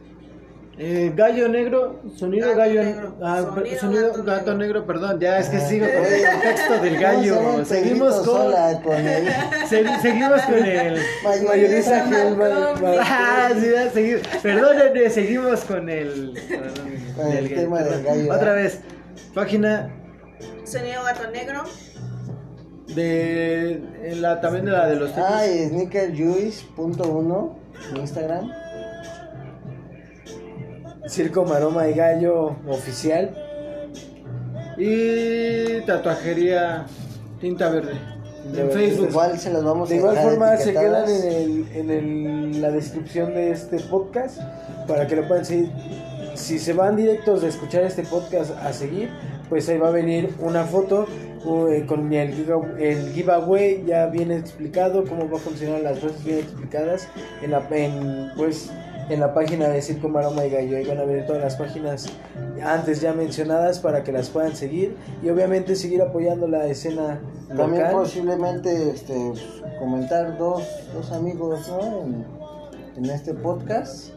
eh, gallo negro, sonido Gato gallo negro. ah, Sonido gato gato, negro. negro. perdón, ya es que sigo con el contexto del ¿Cómo se llama gallo. Seguimos con Sola con el se- seguimos con el Mayonesa Gel, Ah, sí, ya, segui- Perdónenme, seguimos con el Con el tema del gallo, Otra vez, página Sonido gato negro. de en la también de la de los Ah, y sneakerjuice.1 en Instagram. Circo Maroma y Gallo oficial. y tatuajería tinta verde en verde. Facebook. Igual se las vamos De a igual dejar forma se quedan en, el, en el- la descripción de este podcast para que lo puedan seguir. Si se van directos de escuchar este podcast a seguir, pues ahí va a venir una foto eh, con el giveaway ya bien explicado, cómo va a funcionar las cosas bien explicadas en la, en, pues, en la página de Circo Maroma y Gallo. Ahí van a ver todas las páginas antes ya mencionadas para que las puedan seguir y obviamente seguir apoyando la escena También local. posiblemente este, comentar dos, dos amigos ¿no? en, en este podcast.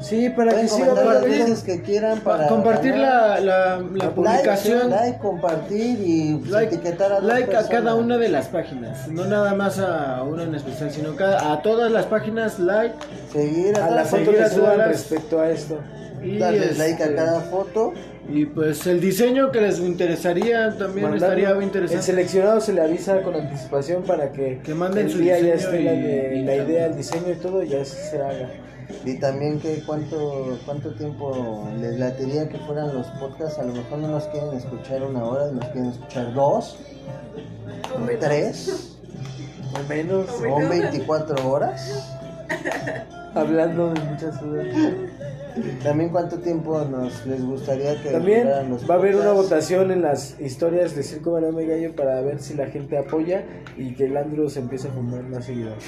Sí, para que siga comentar las compartiendo. veces que quieran para compartir ganar. la, la, la publicación Like, like, compartir y pues, like, etiquetar a like a cada una de las páginas, no nada más a una en especial, sino cada, a todas las páginas like Seguir a, a la todas, foto que suban las- respecto a esto. y darles like a este, cada foto. y pues el diseño que les interesaría también Mandarlo. estaría muy El interesante. seleccionado se le avisa con anticipación para que, Que manden el su día ya esté la, y- de- y la idea, el diseño y todo, ya se haga. Y también que cuánto, cuánto tiempo les latería que fueran los podcasts. A lo mejor no nos quieren escuchar una hora, nos quieren escuchar dos, O menos. tres, O menos o 24 horas. hablando de muchas cosas. También cuánto tiempo nos les gustaría que También los va a haber una votación en las historias de Circo y Gallo para ver si la gente apoya y que el Andrew se empiece a fumar más seguido.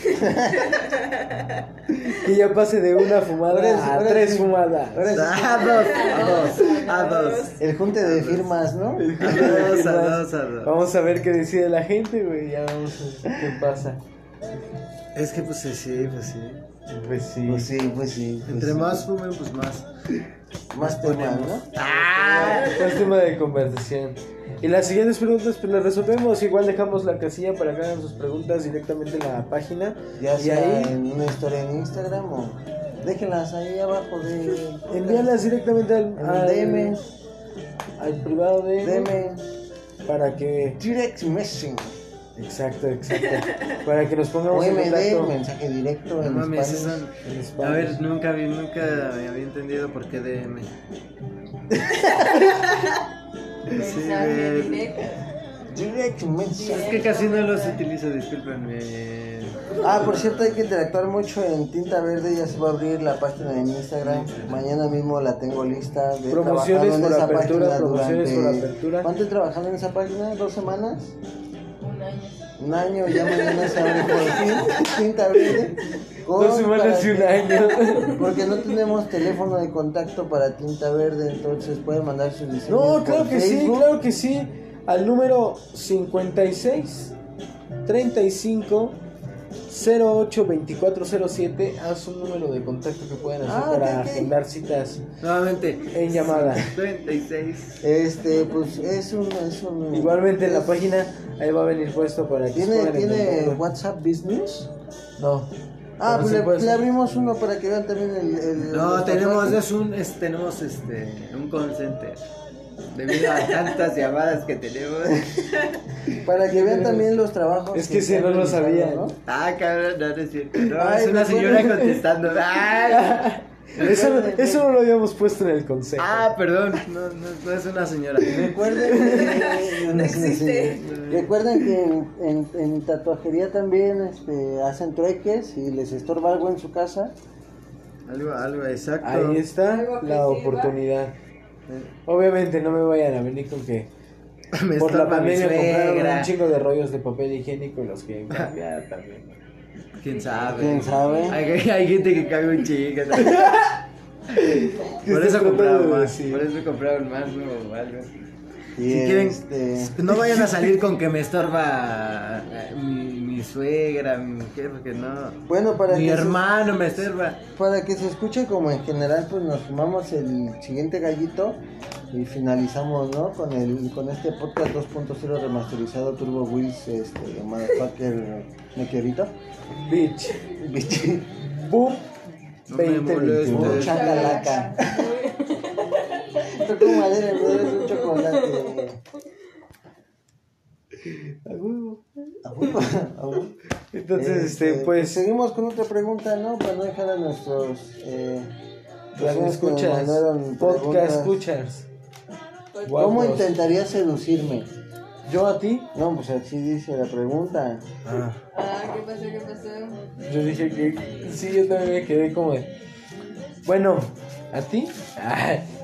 que ya pase de una fumada a tres sí. fumadas. A dos, a dos, a dos. el junte de firmas, ¿no? A dos, a dos, a dos. Vamos a ver qué decide la gente, güey. Ya vamos a ver qué pasa. Es que pues sí, pues sí. Pues sí. Pues sí, pues sí. pues Entre sí. más fumen, pues más. Más temas, ¿no? Ah, es tema de conversación. Y las siguientes preguntas pues las resolvemos. Igual dejamos la casilla para que hagan sus preguntas directamente en la página. Ya y sea ahí en una historia en Instagram o déjenlas ahí abajo de envíalas directamente al, en al- DM. al privado de Deme para que direct messaging. Exacto, exacto, para que nos pongamos en contacto. mensaje directo No en mames, Spanish. eso- En A ver, nunca, vi, nunca me había entendido por qué DM. Sí, Mensaje güey. directo. Direct messaging. Es que casi no los utilizo, discúlpenme. Ah, por cierto, hay que interactuar mucho en Tinta Verde. Ya se va a abrir la página en Instagram. Mañana mismo la tengo lista. De Promociones por apertura, promociones por apertura. ¿Cuánto he trabajado en esa página? ¿Dos semanas? Un año. Ya mañana se abre por fin. Tinta Verde. con- Dos semanas y un año. Porque no tenemos teléfono de contacto para Tinta Verde, entonces pueden mandar sus diseños. No, claro que sí, claro que sí. Al número 56 35 08 2407 haz un número de contacto que pueden hacer Ah, para ok, ok. agendar citas Nuevamente. en llamada. 36. Este, pues es un. Es un Igualmente en la página ahí va a venir puesto para que se ¿Tiene, ¿tiene. WhatsApp Business? No. Ah, pues le, abrimos uno para que vean también el. el- No, tenemos, es un, es- tenemos este, un call center. Debido a tantas llamadas que tenemos. Para que vean también los trabajos. Es que se si no lo sabía. ¿no? Ah, cabrón, no, no es cierto. No, Ay, es una señora contestando. Ay. Eso, eso no lo habíamos puesto en el consejo. Ah, perdón, no, no, no es una señora. Recuerden que, No existe. Recuerden que en, en- en tatuajería también este, hacen trueques y les estorba algo en su casa. Algo, algo exacto. Ahí está que la sirva. oportunidad. Obviamente no me vayan a venir con que Me por la pandemia compraron un chingo de rollos de papel higiénico y los quieren cambiar también. ¿Quién sabe? ¿Quién sabe? Hay, hay gente que caga un chingo. por eso compraron más. decir? Por eso compraron más, ¿no? O algo. Y Si quieren, este, no vayan a salir con que me estorba eh, mi, mi suegra, mi mujer, porque no. bueno, para mi que, se, hermano me estorba. para que se escuche como en general, pues nos fumamos el siguiente gallito y finalizamos, ¿no? Con el con este podcast 2.0 remasterizado Turbo Wheels, este, motherfucker meteorito. Bitch. Bichi. Boom. No me 2021. molestes. Chacalaca. Tocó madera, no chocolate. A huevo. A huevo, a huevo. Entonces, este, pues, Seguimos con otra pregunta, ¿no? Para no dejar a nuestros. Eh, escuchas, podcast escuchas. ¿Cómo Guapos. intentarías seducirme? ¿Yo a ti? No, pues así dice la pregunta. Ah, Ah, ¿qué pasó? ¿Qué pasó? yo dije que sí, yo también me quedé como de. Bueno, ¿a ti? Ay.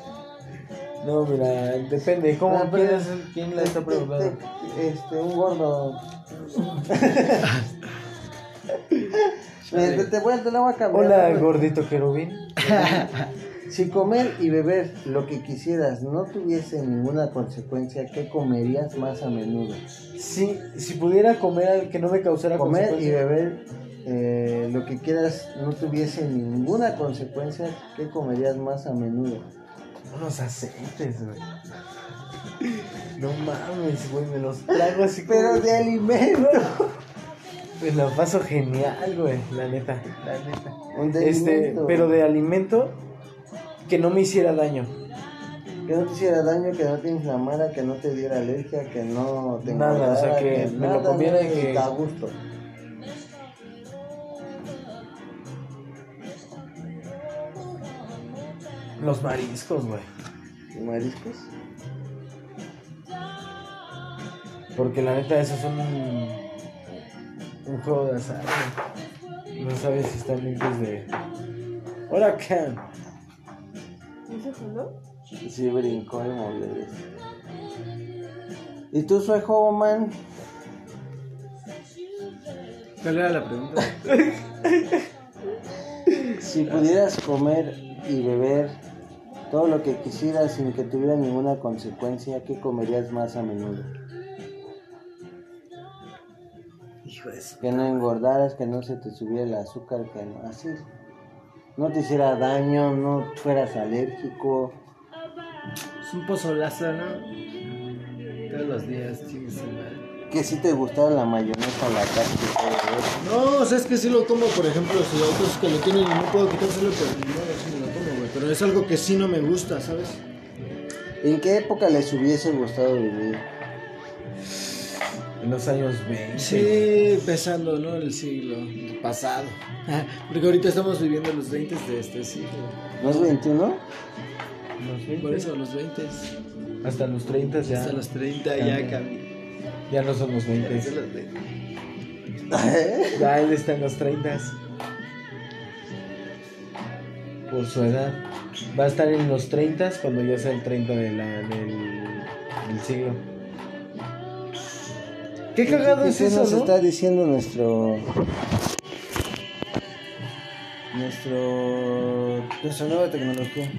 No, mira, depende. ¿Cómo quieres? ¿Quién la está preguntando? te- Este, un gordo. Te, te voy a te la voy a cambiar. Hola, ¿no? gordito querubín. Si comer y beber lo que quisieras no tuviese ninguna consecuencia, ¿qué comerías más a menudo? Sí, si pudiera comer que no me causara Comer y beber eh, lo que quieras no tuviese ninguna consecuencia, ¿qué comerías más a menudo? Unos aceites, güey. No mames, güey, me los trago así como... Pero de alimento. Me la paso genial, güey, la neta, la neta. Un de Este, alimento. pero de alimento que no me hiciera daño. Que no te hiciera daño, que no te inflamara, que no te diera alergia, que no te Nada, o sea, que me lo comiera y que- a gusto. Los mariscos, güey. ¿Y mariscos? Porque la neta, eso es un, un juego de azar, güey. No sabes si están limpios de... Hola, Cam. ¿Un segundo? Sí, brincó de moleres. ¿Y tú, suejo, man? ¿Cuál era la pregunta? Si pudieras comer y beber todo lo que quisieras sin que tuviera ninguna consecuencia, ¿qué comerías más a menudo? Hijo de Que no engordaras, que no se te subiera el azúcar, que no, así. No te hiciera daño, no fueras alérgico. Es un pozolazo, ¿no? Todos los días, chingue su madre. Que si te gustara la mayonesa, la carne todo eso. No, o sea, es que sí lo como, por ejemplo, si hay cosas que lo tienen y no puedo quitárselo, pero no, sí me lo como, güey. Pero es algo que sí no me gusta, ¿sabes? ¿En qué época les hubiese gustado vivir? En los años 20. Sí, empezando, ¿no? El siglo pasado. Porque ahorita estamos viviendo los 20 de este siglo. ¿No es 21? Los 20. Por eso los 20. Hasta los 30 ya. Hasta los 30 Cambia. ya cambió. Ya no son los 20. Hasta los 20. Ya él está en los 30. Por su edad. Va a estar en los 30 cuando ya sea el 30 de la, del, del siglo. Qué cagado ¿Qué- es qué eso, nos ¿no? está diciendo nuestro... Nuestro... Nuestra nueva tecnología.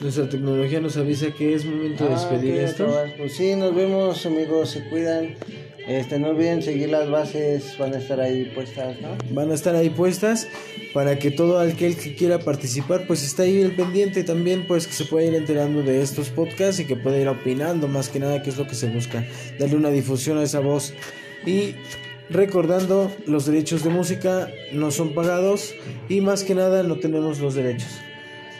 Nuestra tecnología nos avisa que es momento de Ah, despedir esto. Pues sí, nos vemos amigos, se cuidan. Este, no olviden seguir las bases, van a estar ahí puestas, ¿no? Van a estar ahí puestas para que todo aquel que quiera participar pues está ahí el pendiente también pues que se pueda ir enterando de estos podcasts y que pueda ir opinando más que nada que es lo que se busca. Darle una difusión a esa voz. Y recordando los derechos de música no son pagados y más que nada no tenemos los derechos.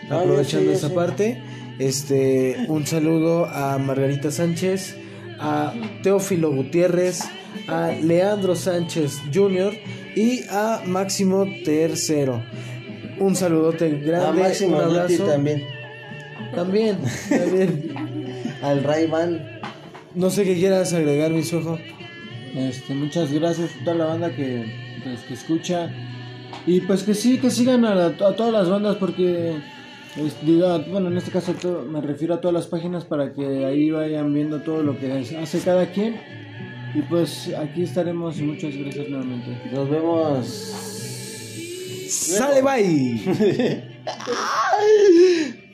Aprovechando ya esa parte este un saludo a Margarita Sánchez a Teófilo Gutiérrez a Leandro Sánchez Jr. y a Máximo Tercero un saludote grande A Máximo un también. también también Al Ray Ban. no sé qué quieras agregar mi suejo Este, muchas gracias a toda la banda que, pues, que escucha. Y pues que sí, que sigan a, la- a todas las bandas porque, diga, bueno, en este caso me refiero a todas las páginas para que ahí vayan viendo todo lo que hace cada quien. Y pues aquí estaremos y muchas gracias nuevamente. Nos vemos. sale bye